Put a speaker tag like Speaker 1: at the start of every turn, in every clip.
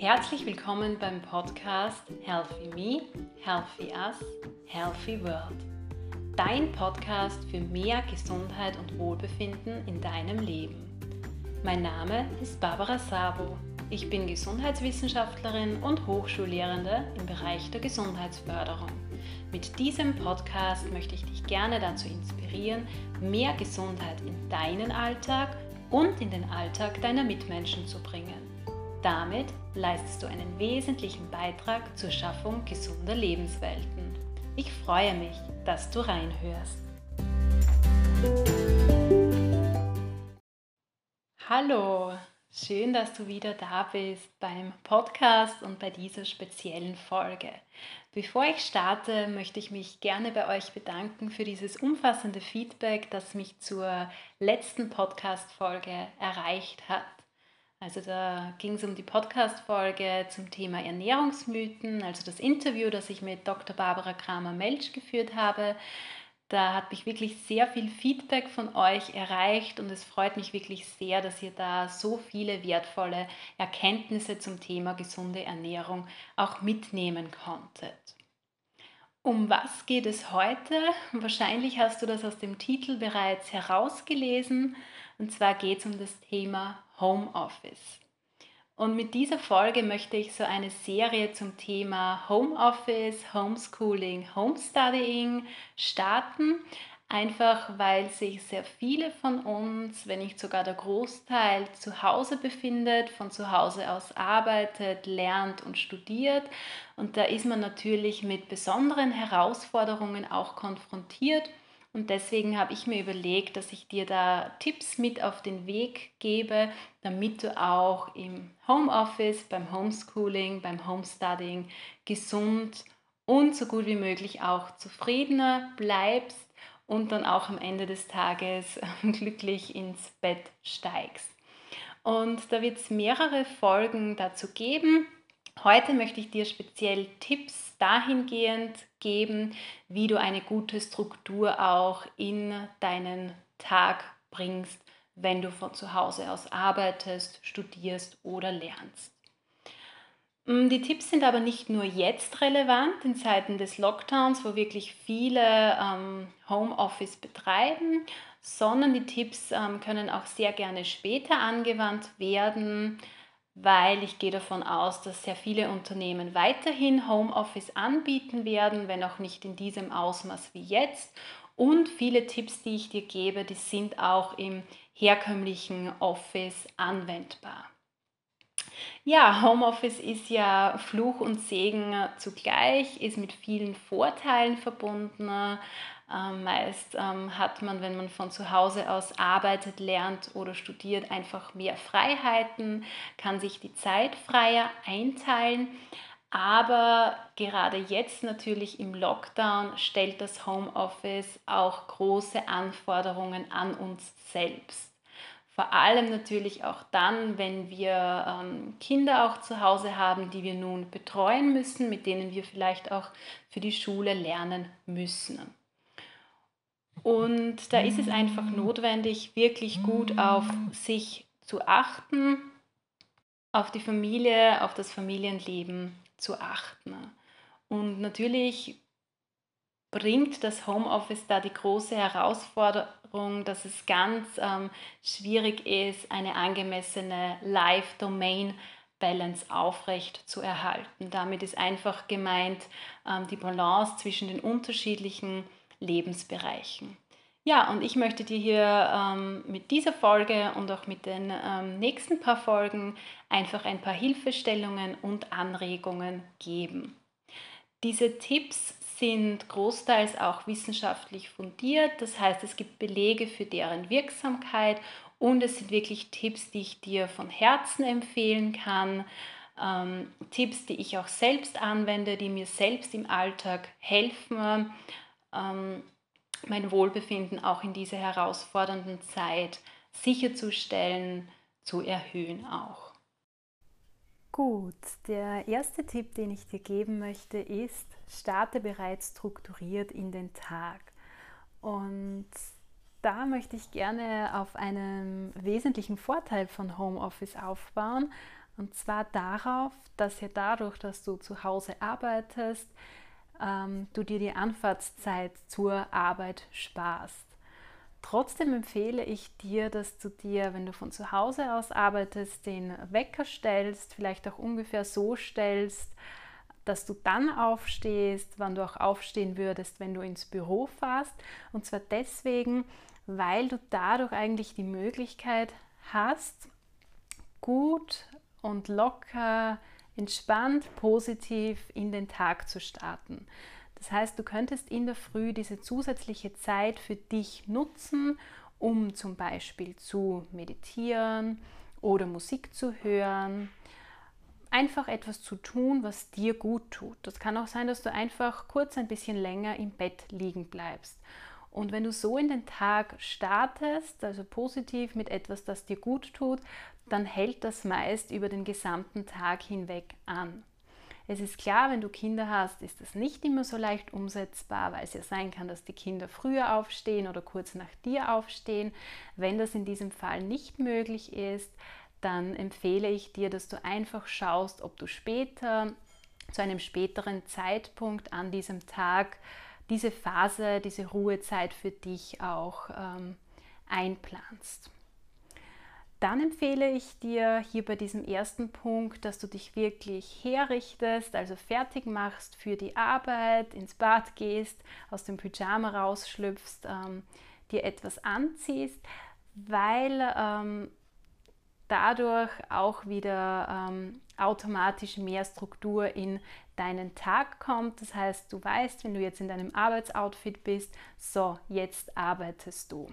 Speaker 1: Herzlich willkommen beim Podcast Healthy Me, Healthy Us, Healthy World. Dein Podcast für mehr Gesundheit und Wohlbefinden in deinem Leben. Mein Name ist Barbara Sabo. Ich bin Gesundheitswissenschaftlerin und Hochschullehrende im Bereich der Gesundheitsförderung. Mit diesem Podcast möchte ich dich gerne dazu inspirieren, mehr Gesundheit in deinen Alltag und in den Alltag deiner Mitmenschen zu bringen. Damit leistest du einen wesentlichen Beitrag zur Schaffung gesunder Lebenswelten. Ich freue mich, dass du reinhörst. Hallo, schön, dass du wieder da bist beim Podcast und bei dieser speziellen Folge. Bevor ich starte, möchte ich mich gerne bei euch bedanken für dieses umfassende Feedback, das mich zur letzten Podcast-Folge erreicht hat. Also da ging es um die Podcast-Folge zum Thema Ernährungsmythen, also das Interview, das ich mit Dr. Barbara Kramer-Melch geführt habe. Da hat mich wirklich sehr viel Feedback von euch erreicht und es freut mich wirklich sehr, dass ihr da so viele wertvolle Erkenntnisse zum Thema gesunde Ernährung auch mitnehmen konntet. Um was geht es heute? Wahrscheinlich hast du das aus dem Titel bereits herausgelesen. Und zwar geht es um das Thema Homeoffice. Und mit dieser Folge möchte ich so eine Serie zum Thema Homeoffice, Homeschooling, Homestudying starten. Einfach weil sich sehr viele von uns, wenn nicht sogar der Großteil, zu Hause befindet, von zu Hause aus arbeitet, lernt und studiert. Und da ist man natürlich mit besonderen Herausforderungen auch konfrontiert. Und deswegen habe ich mir überlegt, dass ich dir da Tipps mit auf den Weg gebe, damit du auch im Homeoffice, beim Homeschooling, beim Homestudying gesund und so gut wie möglich auch zufriedener bleibst und dann auch am Ende des Tages glücklich ins Bett steigst. Und da wird es mehrere Folgen dazu geben. Heute möchte ich dir speziell Tipps dahingehend geben, wie du eine gute Struktur auch in deinen Tag bringst, wenn du von zu Hause aus arbeitest, studierst oder lernst. Mm, die Tipps sind aber nicht nur jetzt relevant in Zeiten des Lockdowns, wo wirklich viele ähm, Homeoffice betreiben, sondern die Tipps ähm, können auch sehr gerne später angewandt werden weil ich gehe davon aus, dass sehr viele Unternehmen weiterhin Homeoffice anbieten werden, wenn auch nicht in diesem Ausmaß wie jetzt. Und viele Tipps, die ich dir gebe, die sind auch im herkömmlichen Office anwendbar. Ja, Homeoffice ist ja Fluch und Segen zugleich, ist mit vielen Vorteilen verbunden. Ähm, meist ähm, hat man, wenn man von zu Hause aus arbeitet, lernt oder studiert, einfach mehr Freiheiten, kann sich die Zeit freier einteilen. Aber gerade jetzt natürlich im Lockdown stellt das Homeoffice auch große Anforderungen an uns selbst. Vor allem natürlich auch dann, wenn wir ähm, Kinder auch zu Hause haben, die wir nun betreuen müssen, mit denen wir vielleicht auch für die Schule lernen müssen. Und da ist es einfach notwendig, wirklich gut auf sich zu achten, auf die Familie, auf das Familienleben zu achten. Und natürlich bringt das Homeoffice da die große Herausforderung, dass es ganz ähm, schwierig ist, eine angemessene Live-Domain Balance aufrecht zu erhalten. Damit ist einfach gemeint ähm, die Balance zwischen den unterschiedlichen Lebensbereichen. Ja, und ich möchte dir hier ähm, mit dieser Folge und auch mit den ähm, nächsten paar Folgen einfach ein paar Hilfestellungen und Anregungen geben. Diese Tipps sind großteils auch wissenschaftlich fundiert, das heißt es gibt Belege für deren Wirksamkeit und es sind wirklich Tipps, die ich dir von Herzen empfehlen kann. Ähm, Tipps, die ich auch selbst anwende, die mir selbst im Alltag helfen ähm, mein Wohlbefinden auch in dieser herausfordernden Zeit sicherzustellen, zu erhöhen auch.
Speaker 2: Gut, der erste Tipp, den ich dir geben möchte, ist, starte bereits strukturiert in den Tag. Und da möchte ich gerne auf einen wesentlichen Vorteil von Homeoffice aufbauen. Und zwar darauf, dass ja dadurch, dass du zu Hause arbeitest, ähm, du dir die Anfahrtszeit zur Arbeit sparst. Trotzdem empfehle ich dir, dass du dir, wenn du von zu Hause aus arbeitest, den Wecker stellst, vielleicht auch ungefähr so stellst, dass du dann aufstehst, wann du auch aufstehen würdest, wenn du ins Büro fährst. Und zwar deswegen, weil du dadurch eigentlich die Möglichkeit hast, gut und locker, entspannt, positiv in den Tag zu starten. Das heißt, du könntest in der Früh diese zusätzliche Zeit für dich nutzen, um zum Beispiel zu meditieren oder Musik zu hören. Einfach etwas zu tun, was dir gut tut. Das kann auch sein, dass du einfach kurz ein bisschen länger im Bett liegen bleibst. Und wenn du so in den Tag startest, also positiv mit etwas, das dir gut tut, dann hält das meist über den gesamten Tag hinweg an. Es ist klar, wenn du Kinder hast, ist das nicht immer so leicht umsetzbar, weil es ja sein kann, dass die Kinder früher aufstehen oder kurz nach dir aufstehen. Wenn das in diesem Fall nicht möglich ist, dann empfehle ich dir, dass du einfach schaust, ob du später, zu einem späteren Zeitpunkt an diesem Tag, diese Phase, diese Ruhezeit für dich auch ähm, einplanst. Dann empfehle ich dir hier bei diesem ersten Punkt, dass du dich wirklich herrichtest, also fertig machst für die Arbeit, ins Bad gehst, aus dem Pyjama rausschlüpfst, ähm, dir etwas anziehst, weil ähm, dadurch auch wieder ähm, automatisch mehr Struktur in deinen Tag kommt. Das heißt, du weißt, wenn du jetzt in deinem Arbeitsoutfit bist, so, jetzt arbeitest du.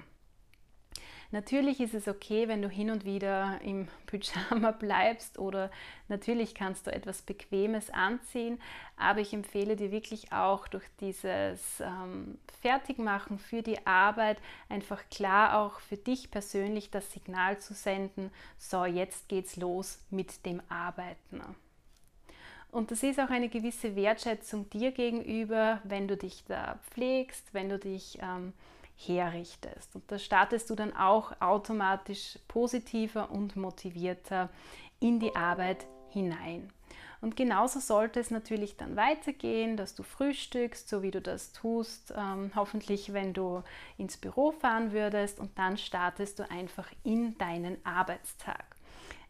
Speaker 2: Natürlich ist es okay, wenn du hin und wieder im Pyjama bleibst oder natürlich kannst du etwas Bequemes anziehen, aber ich empfehle dir wirklich auch durch dieses ähm, Fertigmachen für die Arbeit einfach klar auch für dich persönlich das Signal zu senden, so jetzt geht's los mit dem Arbeiten. Und das ist auch eine gewisse Wertschätzung dir gegenüber, wenn du dich da pflegst, wenn du dich ähm, herrichtest. Und da startest du dann auch automatisch positiver und motivierter in die Arbeit hinein. Und genauso sollte es natürlich dann weitergehen, dass du frühstückst, so wie du das tust, ähm, hoffentlich wenn du ins Büro fahren würdest und dann startest du einfach in deinen Arbeitstag.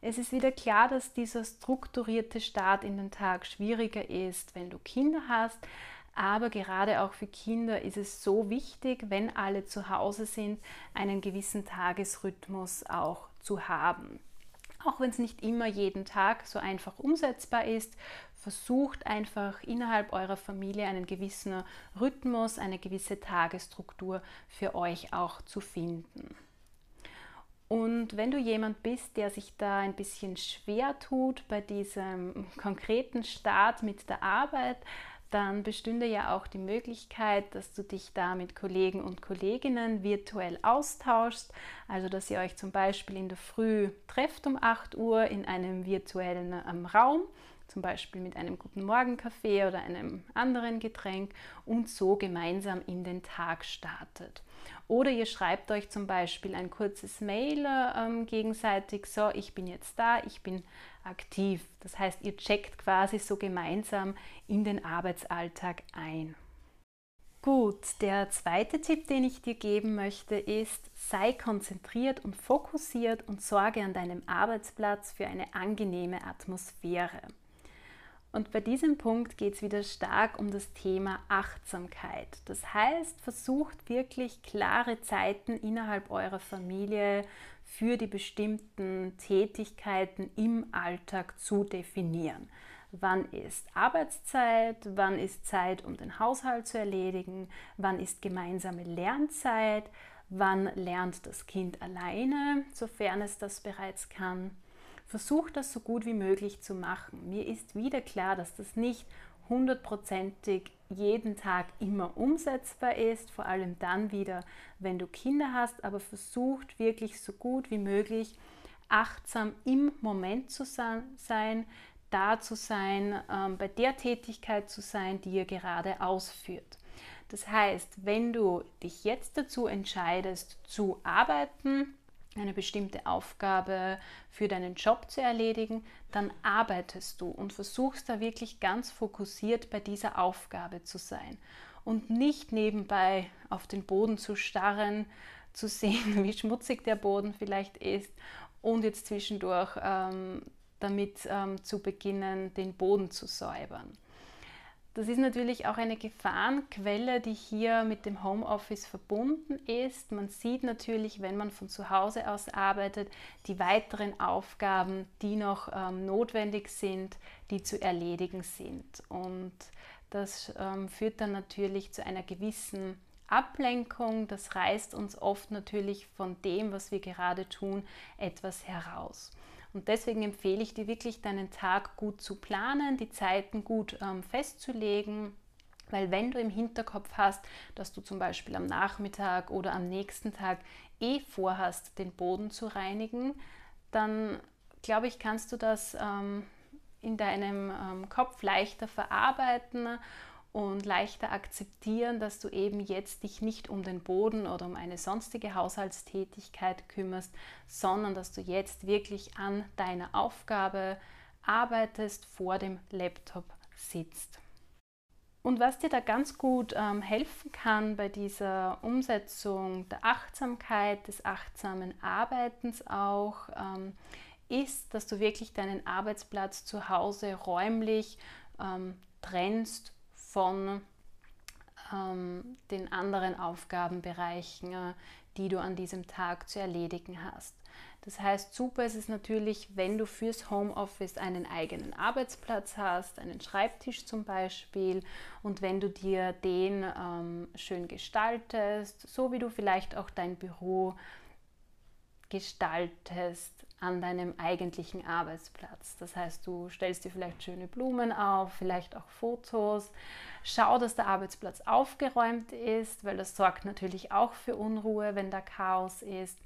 Speaker 2: Es ist wieder klar, dass dieser strukturierte Start in den Tag schwieriger ist, wenn du Kinder hast, aber gerade auch für Kinder ist es so wichtig, wenn alle zu Hause sind, einen gewissen Tagesrhythmus auch zu haben. Auch wenn es nicht immer jeden Tag so einfach umsetzbar ist, versucht einfach innerhalb eurer Familie einen gewissen Rhythmus, eine gewisse Tagesstruktur für euch auch zu finden. Und wenn du jemand bist, der sich da ein bisschen schwer tut bei diesem konkreten Start mit der Arbeit, dann bestünde ja auch die Möglichkeit, dass du dich da mit Kollegen und Kolleginnen virtuell austauschst. Also, dass ihr euch zum Beispiel in der Früh trefft um 8 Uhr in einem virtuellen ähm, Raum, zum Beispiel mit einem guten Morgenkaffee oder einem anderen Getränk und so gemeinsam in den Tag startet. Oder ihr schreibt euch zum Beispiel ein kurzes Mail ähm, gegenseitig, so, ich bin jetzt da, ich bin aktiv. Das heißt, ihr checkt quasi so gemeinsam in den Arbeitsalltag ein. Gut, der zweite Tipp, den ich dir geben möchte, ist, sei konzentriert und fokussiert und sorge an deinem Arbeitsplatz für eine angenehme Atmosphäre. Und bei diesem Punkt geht es wieder stark um das Thema Achtsamkeit. Das heißt, versucht wirklich klare Zeiten innerhalb eurer Familie für die bestimmten Tätigkeiten im Alltag zu definieren. Wann ist Arbeitszeit? Wann ist Zeit, um den Haushalt zu erledigen? Wann ist gemeinsame Lernzeit? Wann lernt das Kind alleine, sofern es das bereits kann? Versucht das so gut wie möglich zu machen. Mir ist wieder klar, dass das nicht hundertprozentig jeden Tag immer umsetzbar ist, vor allem dann wieder, wenn du Kinder hast, aber versucht wirklich so gut wie möglich achtsam im Moment zu sein, da zu sein, ähm, bei der Tätigkeit zu sein, die ihr gerade ausführt. Das heißt, wenn du dich jetzt dazu entscheidest zu arbeiten, eine bestimmte Aufgabe für deinen Job zu erledigen, dann arbeitest du und versuchst da wirklich ganz fokussiert bei dieser Aufgabe zu sein und nicht nebenbei auf den Boden zu starren, zu sehen, wie schmutzig der Boden vielleicht ist und jetzt zwischendurch ähm, damit ähm, zu beginnen, den Boden zu säubern. Das ist natürlich auch eine Gefahrenquelle, die hier mit dem Homeoffice verbunden ist. Man sieht natürlich, wenn man von zu Hause aus arbeitet, die weiteren Aufgaben, die noch ähm, notwendig sind, die zu erledigen sind. Und das ähm, führt dann natürlich zu einer gewissen Ablenkung. Das reißt uns oft natürlich von dem, was wir gerade tun, etwas heraus. Und deswegen empfehle ich dir wirklich, deinen Tag gut zu planen, die Zeiten gut ähm, festzulegen. Weil wenn du im Hinterkopf hast, dass du zum Beispiel am Nachmittag oder am nächsten Tag eh vorhast, den Boden zu reinigen, dann glaube ich, kannst du das ähm, in deinem ähm, Kopf leichter verarbeiten und leichter akzeptieren, dass du eben jetzt dich nicht um den Boden oder um eine sonstige Haushaltstätigkeit kümmerst, sondern dass du jetzt wirklich an deiner Aufgabe arbeitest, vor dem Laptop sitzt. Und was dir da ganz gut ähm, helfen kann bei dieser Umsetzung der Achtsamkeit, des achtsamen Arbeitens auch, ähm, ist, dass du wirklich deinen Arbeitsplatz zu Hause räumlich ähm, trennst von ähm, den anderen Aufgabenbereichen, äh, die du an diesem Tag zu erledigen hast. Das heißt, super ist es natürlich, wenn du fürs Homeoffice einen eigenen Arbeitsplatz hast, einen Schreibtisch zum Beispiel, und wenn du dir den ähm, schön gestaltest, so wie du vielleicht auch dein Büro gestaltest an deinem eigentlichen Arbeitsplatz. Das heißt, du stellst dir vielleicht schöne Blumen auf, vielleicht auch Fotos. Schau, dass der Arbeitsplatz aufgeräumt ist, weil das sorgt natürlich auch für Unruhe, wenn da Chaos ist.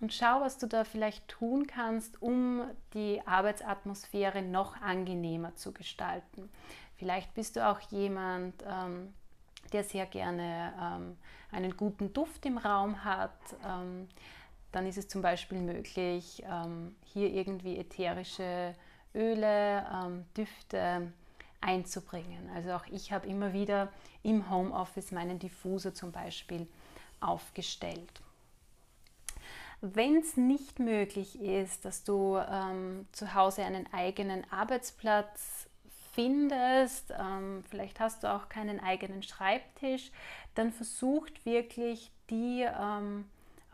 Speaker 2: Und schau, was du da vielleicht tun kannst, um die Arbeitsatmosphäre noch angenehmer zu gestalten. Vielleicht bist du auch jemand, ähm, der sehr gerne ähm, einen guten Duft im Raum hat. Ähm, dann ist es zum Beispiel möglich, ähm, hier irgendwie ätherische Öle, ähm, Düfte einzubringen. Also auch ich habe immer wieder im Homeoffice meinen Diffuser zum Beispiel aufgestellt. Wenn es nicht möglich ist, dass du ähm, zu Hause einen eigenen Arbeitsplatz findest, ähm, vielleicht hast du auch keinen eigenen Schreibtisch, dann versucht wirklich die ähm,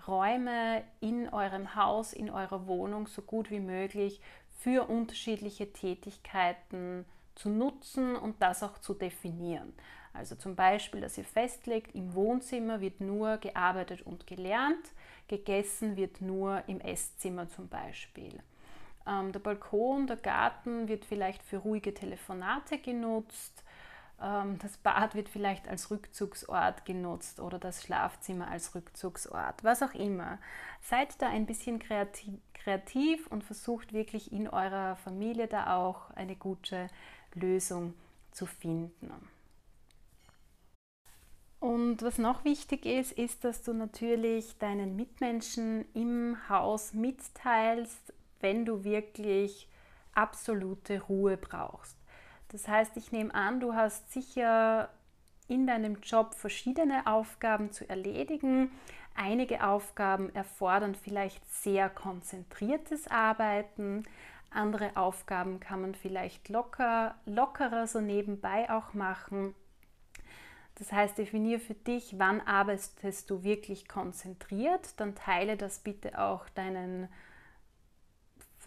Speaker 2: Räume in eurem Haus, in eurer Wohnung so gut wie möglich für unterschiedliche Tätigkeiten zu nutzen und das auch zu definieren. Also zum Beispiel, dass ihr festlegt, im Wohnzimmer wird nur gearbeitet und gelernt, gegessen wird nur im Esszimmer zum Beispiel. Ähm, der Balkon, der Garten wird vielleicht für ruhige Telefonate genutzt. Ähm, das Bad wird vielleicht als Rückzugsort genutzt oder das Schlafzimmer als Rückzugsort, was auch immer. Seid da ein bisschen kreativ, und versucht wirklich in eurer Familie da auch eine gute Lösung zu finden. Und was noch wichtig ist, ist, dass du natürlich deinen Mitmenschen im Haus mitteilst, wenn du wirklich absolute Ruhe brauchst. Das heißt, ich nehme an, du hast sicher in deinem Job verschiedene Aufgaben zu erledigen. Einige Aufgaben erfordern vielleicht sehr konzentriertes Arbeiten. Andere Aufgaben kann man vielleicht locker, lockerer so nebenbei auch machen. Das heißt, definiere für dich, wann arbeitest du wirklich konzentriert. Dann teile das bitte auch deinen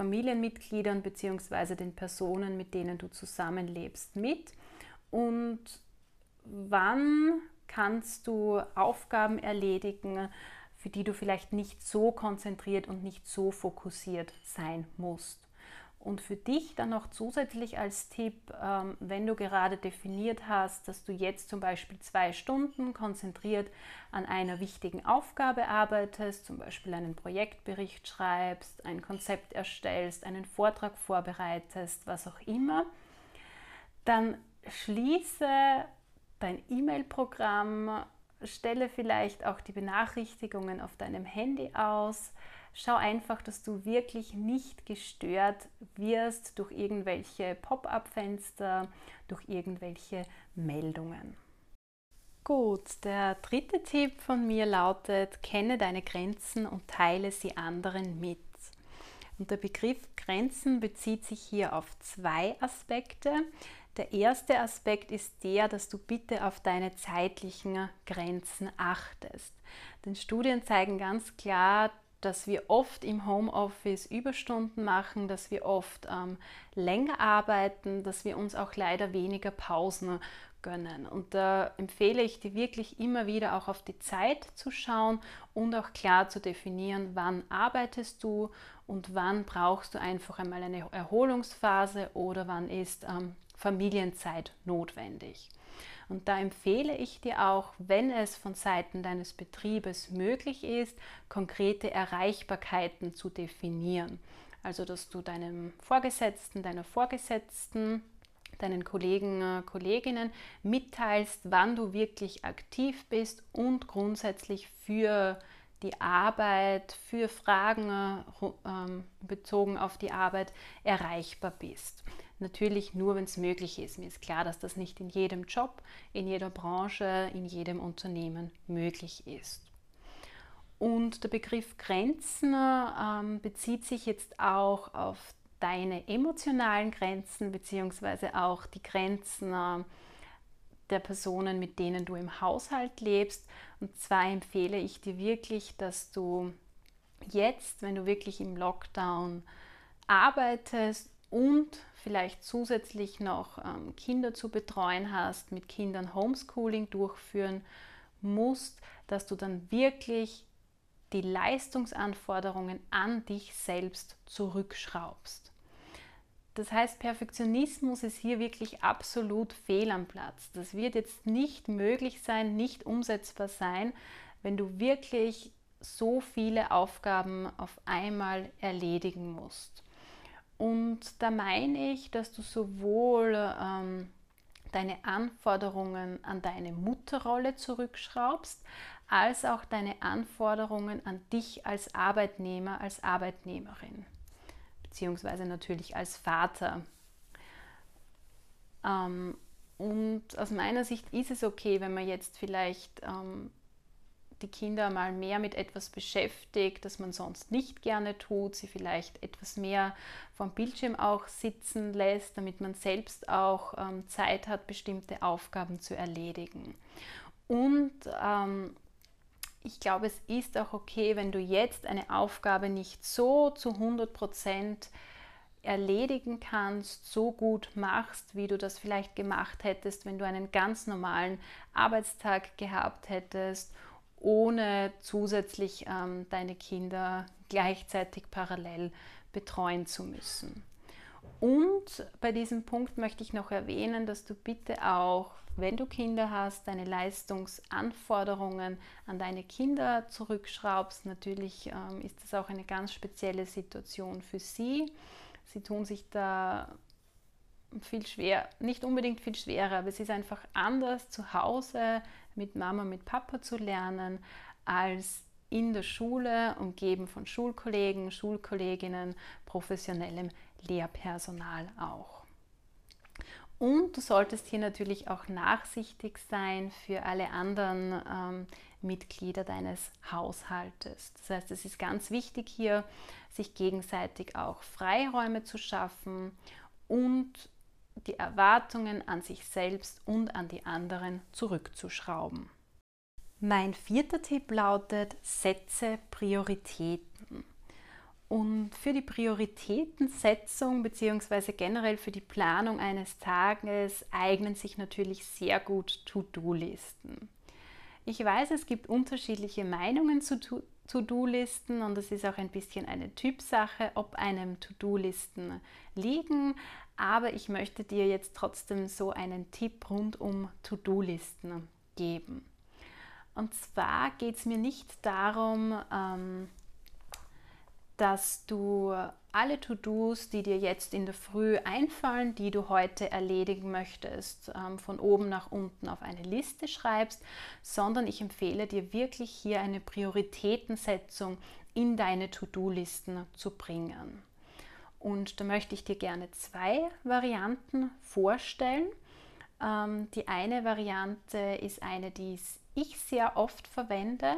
Speaker 2: Familienmitgliedern bzw. den Personen, mit denen du zusammenlebst, mit. Und wann kannst du Aufgaben erledigen, für die du vielleicht nicht so konzentriert und nicht so fokussiert sein musst. Und für dich dann noch zusätzlich als Tipp, ähm, wenn du gerade definiert hast, dass du jetzt zum Beispiel zwei Stunden konzentriert an einer wichtigen Aufgabe arbeitest, zum Beispiel einen Projektbericht schreibst, ein Konzept erstellst, einen Vortrag vorbereitest, was auch immer, dann schließe dein E-Mail-Programm, stelle vielleicht auch die Benachrichtigungen auf deinem Handy aus, schau einfach, dass du wirklich nicht gestört wirst durch irgendwelche Pop-up-Fenster, durch irgendwelche Meldungen. Gut, der dritte Tipp von mir lautet, kenne deine Grenzen und teile sie anderen mit. Und der Begriff Grenzen bezieht sich hier auf zwei Aspekte. Der erste Aspekt ist der, dass du bitte auf deine zeitlichen Grenzen achtest. Denn Studien zeigen ganz klar, dass wir oft im Homeoffice Überstunden machen, dass wir oft ähm, länger arbeiten, dass wir uns auch leider weniger Pausen gönnen. Und da empfehle ich dir wirklich immer wieder auch auf die Zeit zu schauen und auch klar zu definieren, wann arbeitest du und wann brauchst du einfach einmal eine Erholungsphase oder wann ist ähm, Familienzeit notwendig. Und da empfehle ich dir auch, wenn es von Seiten deines Betriebes möglich ist, konkrete Erreichbarkeiten zu definieren. Also, dass du deinem Vorgesetzten, deiner Vorgesetzten deinen Kollegen, äh, Kolleginnen mitteilst, wann du wirklich aktiv bist und grundsätzlich für die Arbeit, für Fragen äh, ähm, bezogen auf die Arbeit erreichbar bist. Natürlich nur, wenn es möglich ist. Mir ist klar, dass das nicht in jedem Job, in jeder Branche, in jedem Unternehmen möglich ist. Und der Begriff Grenzen ähm, bezieht sich jetzt auch auf deine emotionalen Grenzen beziehungsweise auch die Grenzen äh, der Personen, mit denen du im Haushalt lebst. Und zwar empfehle ich dir wirklich, dass du jetzt, wenn du wirklich im Lockdown arbeitest und vielleicht zusätzlich noch ähm, Kinder zu betreuen hast, mit Kindern Homeschooling durchführen musst, dass du dann wirklich die Leistungsanforderungen an dich selbst zurückschraubst. Das heißt, Perfektionismus ist hier wirklich absolut fehl am Platz. Das wird jetzt nicht möglich sein, nicht umsetzbar sein, wenn du wirklich so viele Aufgaben auf einmal erledigen musst. Und da meine ich, dass du sowohl ähm, deine Anforderungen an deine Mutterrolle zurückschraubst, als auch deine Anforderungen an dich als Arbeitnehmer, als Arbeitnehmerin beziehungsweise natürlich als Vater. Ähm, und aus meiner Sicht ist es okay, wenn man jetzt vielleicht ähm, die Kinder mal mehr mit etwas beschäftigt, das man sonst nicht gerne tut, sie vielleicht etwas mehr vom Bildschirm auch sitzen lässt, damit man selbst auch ähm, Zeit hat, bestimmte Aufgaben zu erledigen. Und ähm, ich glaube, es ist auch okay, wenn du jetzt eine Aufgabe nicht so zu 100 Prozent erledigen kannst, so gut machst, wie du das vielleicht gemacht hättest, wenn du einen ganz normalen Arbeitstag gehabt hättest, ohne zusätzlich ähm, deine Kinder gleichzeitig parallel betreuen zu müssen. Und bei diesem Punkt möchte ich noch erwähnen, dass du bitte auch wenn du Kinder hast, deine Leistungsanforderungen an deine Kinder zurückschraubst. Natürlich ähm, ist das auch eine ganz spezielle Situation für sie. Sie tun sich da viel schwer, nicht unbedingt viel schwerer, aber es ist einfach anders zu Hause mit Mama, mit Papa zu lernen, als in der Schule, umgeben von Schulkollegen, Schulkolleginnen, professionellem Lehrpersonal auch. Und du solltest hier natürlich auch nachsichtig sein für alle anderen ähm, Mitglieder deines Haushaltes. Das heißt, es ist ganz wichtig hier, sich gegenseitig auch Freiräume zu schaffen und die Erwartungen an sich selbst und an die anderen zurückzuschrauben. Mein vierter Tipp lautet, setze Prioritäten. Und für die Prioritätensetzung bzw. generell für die Planung eines Tages eignen sich natürlich sehr gut To-Do-Listen. Ich weiß, es gibt unterschiedliche Meinungen zu To-Do-Listen und es ist auch ein bisschen eine Typsache, ob einem To-Do-Listen liegen. Aber ich möchte dir jetzt trotzdem so einen Tipp rund um To-Do-Listen geben. Und zwar geht es mir nicht darum, ähm, dass du alle To-Dos, die dir jetzt in der Früh einfallen, die du heute erledigen möchtest, ähm, von oben nach unten auf eine Liste schreibst, sondern ich empfehle dir wirklich hier eine Prioritätensetzung in deine To-Do-Listen zu bringen. Und da möchte ich dir gerne zwei Varianten vorstellen. Ähm, die eine Variante ist eine, die ich sehr oft verwende.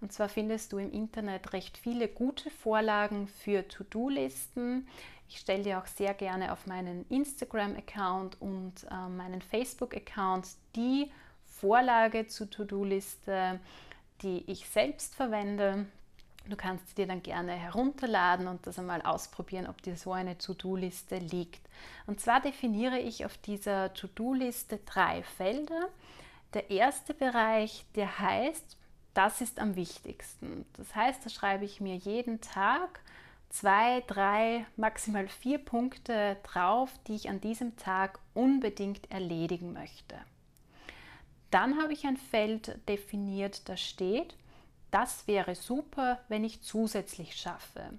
Speaker 2: Und zwar findest du im Internet recht viele gute Vorlagen für To-Do-Listen. Ich stelle dir auch sehr gerne auf meinen Instagram-Account und äh, meinen Facebook-Account die Vorlage zur To-Do-Liste, die ich selbst verwende. Du kannst dir dann gerne herunterladen und das einmal ausprobieren, ob dir so eine To-Do-Liste liegt. Und zwar definiere ich auf dieser To-Do-Liste drei Felder. Der erste Bereich, der heißt, das ist am wichtigsten. Das heißt, da schreibe ich mir jeden Tag zwei, drei, maximal vier Punkte drauf, die ich an diesem Tag unbedingt erledigen möchte. Dann habe ich ein Feld definiert, das steht, das wäre super, wenn ich zusätzlich schaffe.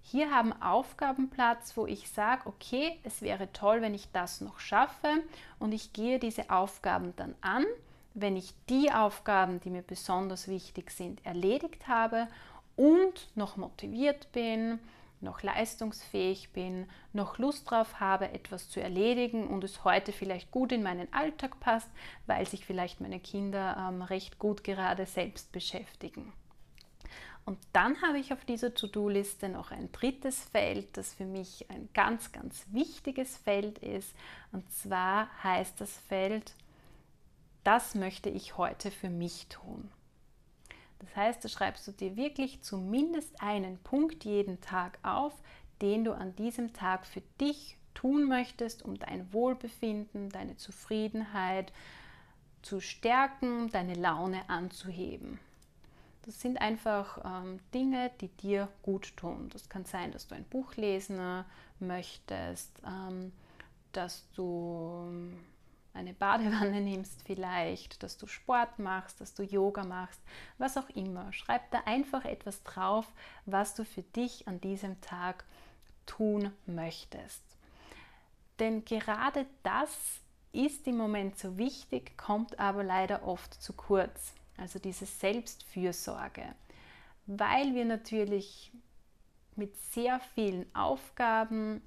Speaker 2: Hier haben Aufgaben Platz, wo ich sage, okay, es wäre toll, wenn ich das noch schaffe und ich gehe diese Aufgaben dann an, wenn ich die Aufgaben, die mir besonders wichtig sind, erledigt habe und noch motiviert bin, noch leistungsfähig bin, noch Lust drauf habe, etwas zu erledigen und es heute vielleicht gut in meinen Alltag passt, weil sich vielleicht meine Kinder ähm, recht gut gerade selbst beschäftigen. Und dann habe ich auf dieser To-Do-Liste noch ein drittes Feld, das für mich ein ganz, ganz wichtiges Feld ist. Und zwar heißt das Feld, das möchte ich heute für mich tun. Das heißt, da schreibst du dir wirklich zumindest einen Punkt jeden Tag auf, den du an diesem Tag für dich tun möchtest, um dein Wohlbefinden, deine Zufriedenheit zu stärken, deine Laune anzuheben. Das sind einfach ähm, Dinge, die dir gut tun. Das kann sein, dass du ein Buch lesen möchtest, ähm, dass du eine Badewanne nimmst vielleicht, dass du Sport machst, dass du Yoga machst, was auch immer. Schreib da einfach etwas drauf, was du für dich an diesem Tag tun möchtest. Denn gerade das ist im Moment so wichtig, kommt aber leider oft zu kurz. Also diese Selbstfürsorge, weil wir natürlich mit sehr vielen Aufgaben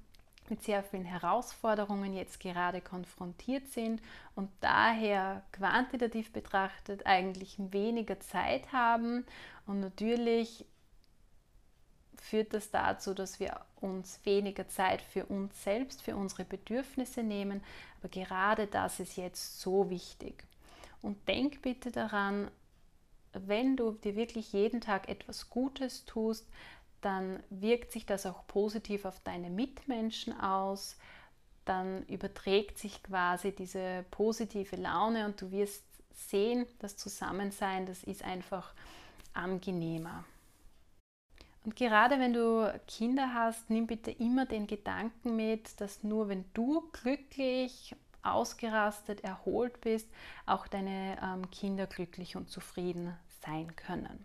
Speaker 2: mit sehr vielen Herausforderungen jetzt gerade konfrontiert sind und daher quantitativ betrachtet eigentlich weniger Zeit haben. Und natürlich führt das dazu, dass wir uns weniger Zeit für uns selbst, für unsere Bedürfnisse nehmen. Aber gerade das ist jetzt so wichtig. Und denk bitte daran, wenn du dir wirklich jeden Tag etwas Gutes tust, dann wirkt sich das auch positiv auf deine Mitmenschen aus. Dann überträgt sich quasi diese positive Laune und du wirst sehen, das Zusammensein, das ist einfach angenehmer. Und gerade wenn du Kinder hast, nimm bitte immer den Gedanken mit, dass nur wenn du glücklich, ausgerastet, erholt bist, auch deine ähm, Kinder glücklich und zufrieden sein können.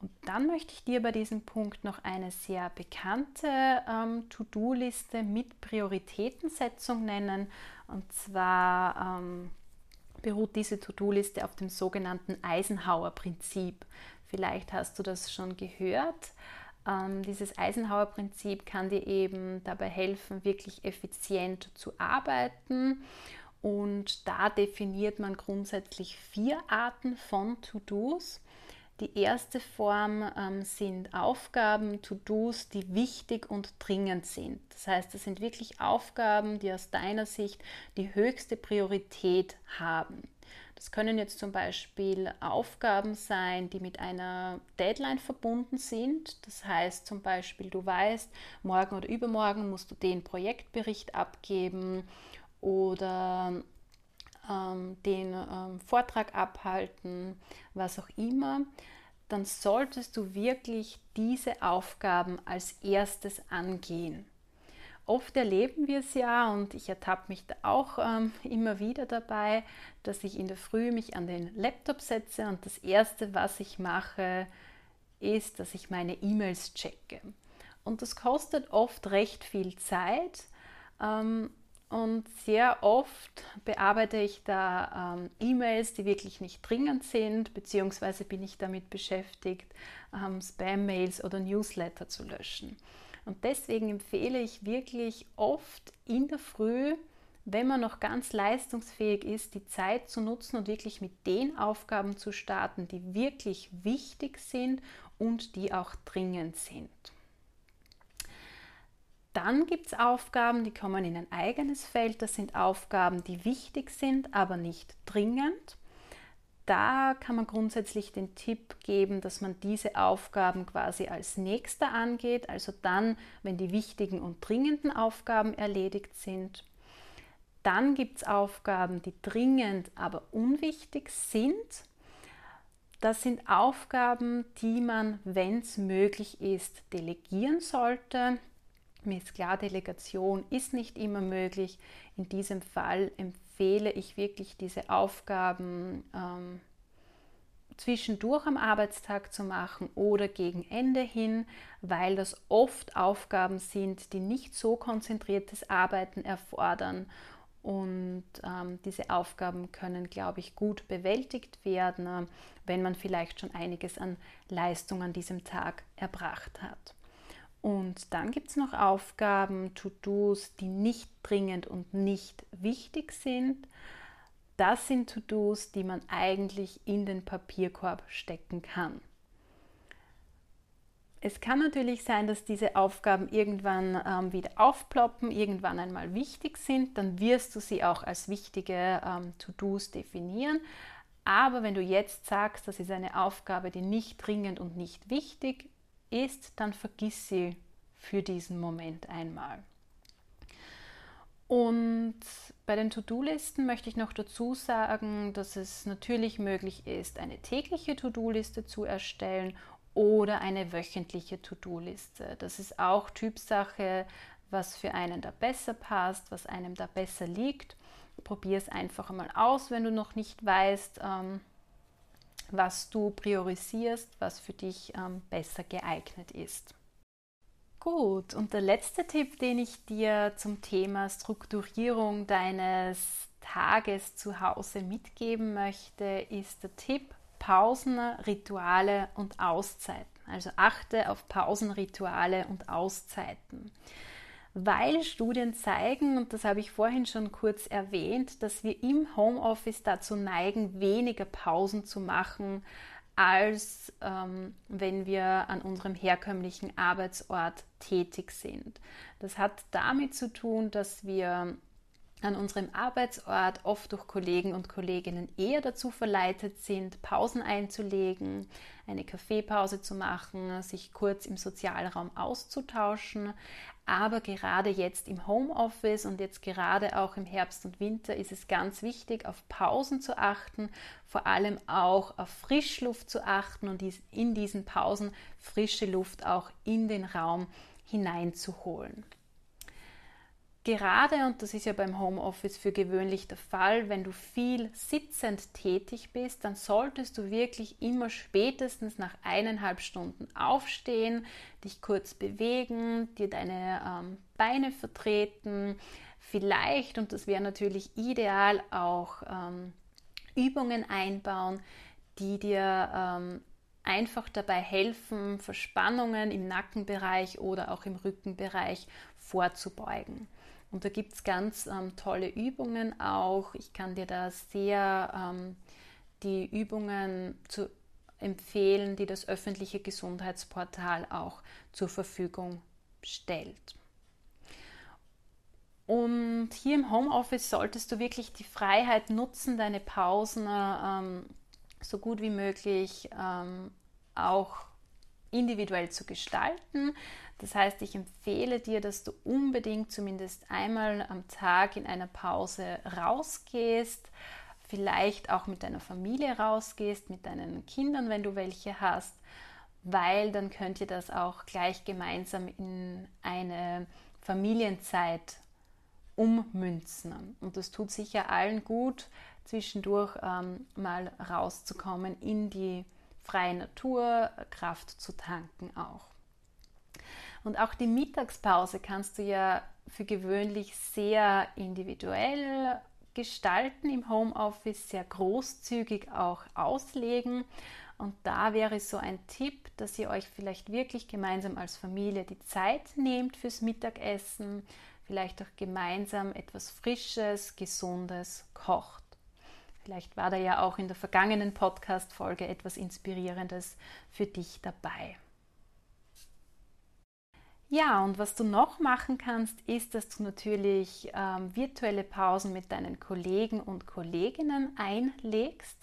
Speaker 2: Und dann möchte ich dir bei diesem Punkt noch eine sehr bekannte ähm, To-Do-Liste mit Prioritätensetzung nennen. Und zwar ähm, beruht diese To-Do-Liste auf dem sogenannten Eisenhower-Prinzip. Vielleicht hast du das schon gehört. Ähm, dieses Eisenhower-Prinzip kann dir eben dabei helfen, wirklich effizient zu arbeiten. Und da definiert man grundsätzlich vier Arten von To-Dos. Die erste Form ähm, sind Aufgaben, To-Dos, die wichtig und dringend sind. Das heißt, das sind wirklich Aufgaben, die aus deiner Sicht die höchste Priorität haben. Das können jetzt zum Beispiel Aufgaben sein, die mit einer Deadline verbunden sind. Das heißt zum Beispiel, du weißt, morgen oder übermorgen musst du den Projektbericht abgeben oder ähm, den ähm, Vortrag abhalten, was auch immer, dann solltest du wirklich diese Aufgaben als erstes angehen. Oft erleben wir es ja und ich ertappe mich da auch ähm, immer wieder dabei, dass ich in der Früh mich an den Laptop setze und das Erste, was ich mache, ist, dass ich meine E-Mails checke. Und das kostet oft recht viel Zeit. Ähm, und sehr oft bearbeite ich da ähm, E-Mails, die wirklich nicht dringend sind, beziehungsweise bin ich damit beschäftigt, ähm, Spam-Mails oder Newsletter zu löschen. Und deswegen empfehle ich wirklich oft in der Früh, wenn man noch ganz leistungsfähig ist, die Zeit zu nutzen und wirklich mit den Aufgaben zu starten, die wirklich wichtig sind und die auch dringend sind. Dann gibt es Aufgaben, die kommen in ein eigenes Feld. Das sind Aufgaben, die wichtig sind, aber nicht dringend. Da kann man grundsätzlich den Tipp geben, dass man diese Aufgaben quasi als nächster angeht, also dann, wenn die wichtigen und dringenden Aufgaben erledigt sind. Dann gibt es Aufgaben, die dringend, aber unwichtig sind. Das sind Aufgaben, die man, wenn es möglich ist, delegieren sollte. Mir ist klar, Delegation ist nicht immer möglich. In diesem Fall empfehle ich wirklich, diese Aufgaben ähm, zwischendurch am Arbeitstag zu machen oder gegen Ende hin, weil das oft Aufgaben sind, die nicht so konzentriertes Arbeiten erfordern. Und ähm, diese Aufgaben können, glaube ich, gut bewältigt werden, wenn man vielleicht schon einiges an Leistung an diesem Tag erbracht hat. Und dann gibt es noch Aufgaben, To-Dos, die nicht dringend und nicht wichtig sind. Das sind To-Dos, die man eigentlich in den Papierkorb stecken kann. Es kann natürlich sein, dass diese Aufgaben irgendwann ähm, wieder aufploppen, irgendwann einmal wichtig sind. Dann wirst du sie auch als wichtige ähm, To-Dos definieren. Aber wenn du jetzt sagst, das ist eine Aufgabe, die nicht dringend und nicht wichtig ist, dann vergiss sie für diesen Moment einmal. Und bei den To-Do-Listen möchte ich noch dazu sagen, dass es natürlich möglich ist, eine tägliche To-Do-Liste zu erstellen oder eine wöchentliche To-Do-Liste. Das ist auch Typsache, was für einen da besser passt, was einem da besser liegt. Probier es einfach mal aus, wenn du noch nicht weißt, ähm, was du priorisierst, was für dich ähm, besser geeignet ist. Gut, und der letzte Tipp, den ich dir zum Thema Strukturierung deines Tages zu Hause mitgeben möchte, ist der Tipp Pausen, Rituale und Auszeiten. Also achte auf Pausen, Rituale und Auszeiten. Weil Studien zeigen, und das habe ich vorhin schon kurz erwähnt, dass wir im Homeoffice dazu neigen, weniger Pausen zu machen, als ähm, wenn wir an unserem herkömmlichen Arbeitsort tätig sind. Das hat damit zu tun, dass wir an unserem Arbeitsort oft durch Kollegen und Kolleginnen eher dazu verleitet sind, Pausen einzulegen, eine Kaffeepause zu machen, sich kurz im Sozialraum auszutauschen. Aber gerade jetzt im Homeoffice und jetzt gerade auch im Herbst und Winter ist es ganz wichtig, auf Pausen zu achten, vor allem auch auf Frischluft zu achten und in diesen Pausen frische Luft auch in den Raum hineinzuholen. Gerade, und das ist ja beim Homeoffice für gewöhnlich der Fall, wenn du viel sitzend tätig bist, dann solltest du wirklich immer spätestens nach eineinhalb Stunden aufstehen, dich kurz bewegen, dir deine ähm, Beine vertreten, vielleicht, und das wäre natürlich ideal, auch ähm, Übungen einbauen, die dir ähm, einfach dabei helfen, Verspannungen im Nackenbereich oder auch im Rückenbereich vorzubeugen. Und da gibt es ganz ähm, tolle Übungen auch. Ich kann dir da sehr ähm, die Übungen zu empfehlen, die das öffentliche Gesundheitsportal auch zur Verfügung stellt. Und hier im Homeoffice solltest du wirklich die Freiheit nutzen, deine Pausen ähm, so gut wie möglich ähm, auch individuell zu gestalten. Das heißt, ich empfehle dir, dass du unbedingt zumindest einmal am Tag in einer Pause rausgehst, vielleicht auch mit deiner Familie rausgehst, mit deinen Kindern, wenn du welche hast, weil dann könnt ihr das auch gleich gemeinsam in eine Familienzeit ummünzen. Und das tut sicher allen gut, zwischendurch ähm, mal rauszukommen in die freie Natur, Kraft zu tanken auch. Und auch die Mittagspause kannst du ja für gewöhnlich sehr individuell gestalten im Homeoffice, sehr großzügig auch auslegen. Und da wäre so ein Tipp, dass ihr euch vielleicht wirklich gemeinsam als Familie die Zeit nehmt fürs Mittagessen, vielleicht auch gemeinsam etwas Frisches, Gesundes kocht. Vielleicht war da ja auch in der vergangenen Podcast-Folge etwas Inspirierendes für dich dabei. Ja, und was du noch machen kannst, ist, dass du natürlich ähm, virtuelle Pausen mit deinen Kollegen und Kolleginnen einlegst.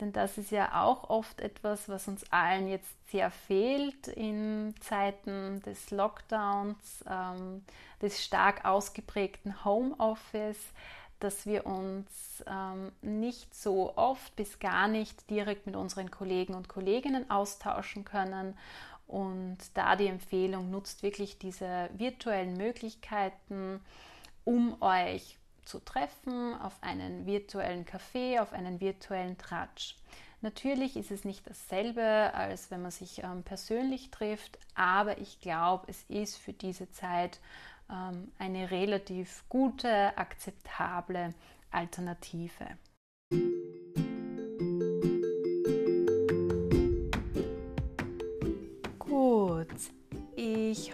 Speaker 2: Denn das ist ja auch oft etwas, was uns allen jetzt sehr fehlt in Zeiten des Lockdowns, ähm, des stark ausgeprägten Homeoffice, dass wir uns ähm, nicht so oft bis gar nicht direkt mit unseren Kollegen und Kolleginnen austauschen können und da die Empfehlung nutzt wirklich diese virtuellen Möglichkeiten, um euch zu treffen auf einen virtuellen Café, auf einen virtuellen Tratsch. Natürlich ist es nicht dasselbe, als wenn man sich ähm, persönlich trifft, aber ich glaube, es ist für diese Zeit ähm, eine relativ gute, akzeptable Alternative.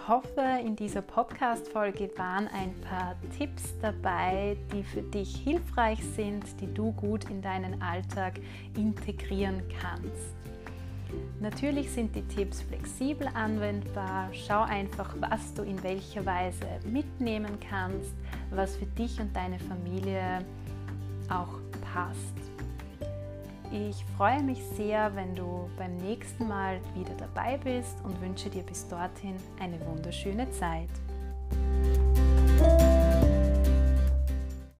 Speaker 2: Ich hoffe, in dieser Podcast-Folge waren ein paar Tipps dabei, die für dich hilfreich sind, die du gut in deinen Alltag integrieren kannst. Natürlich sind die Tipps flexibel anwendbar. Schau einfach, was du in welcher Weise mitnehmen kannst, was für dich und deine Familie auch passt. Ich freue mich sehr, wenn du beim nächsten Mal wieder dabei bist und wünsche dir bis dorthin eine wunderschöne Zeit.